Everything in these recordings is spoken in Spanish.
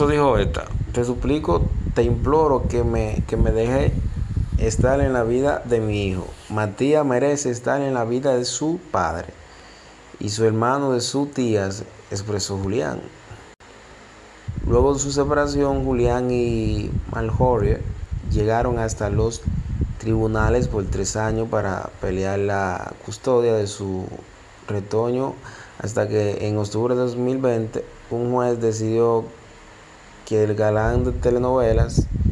Eso dijo esta. Te suplico, te imploro que me, que me deje estar en la vida de mi hijo. Matías merece estar en la vida de su padre. Y su hermano de su tía, expresó Julián. Luego de su separación, Julián y Malhorier llegaron hasta los tribunales por tres años para pelear la custodia de su retoño hasta que en octubre de 2020 un juez decidió que el galán de telenovelas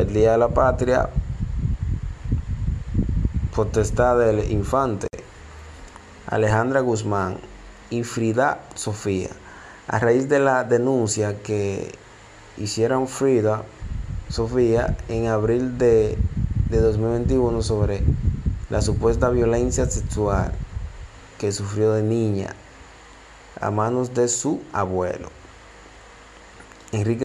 Perdía la patria, potestad del infante, Alejandra Guzmán y Frida Sofía, a raíz de la denuncia que hicieron Frida Sofía en abril de, de 2021 sobre la supuesta violencia sexual que sufrió de niña a manos de su abuelo. Enrique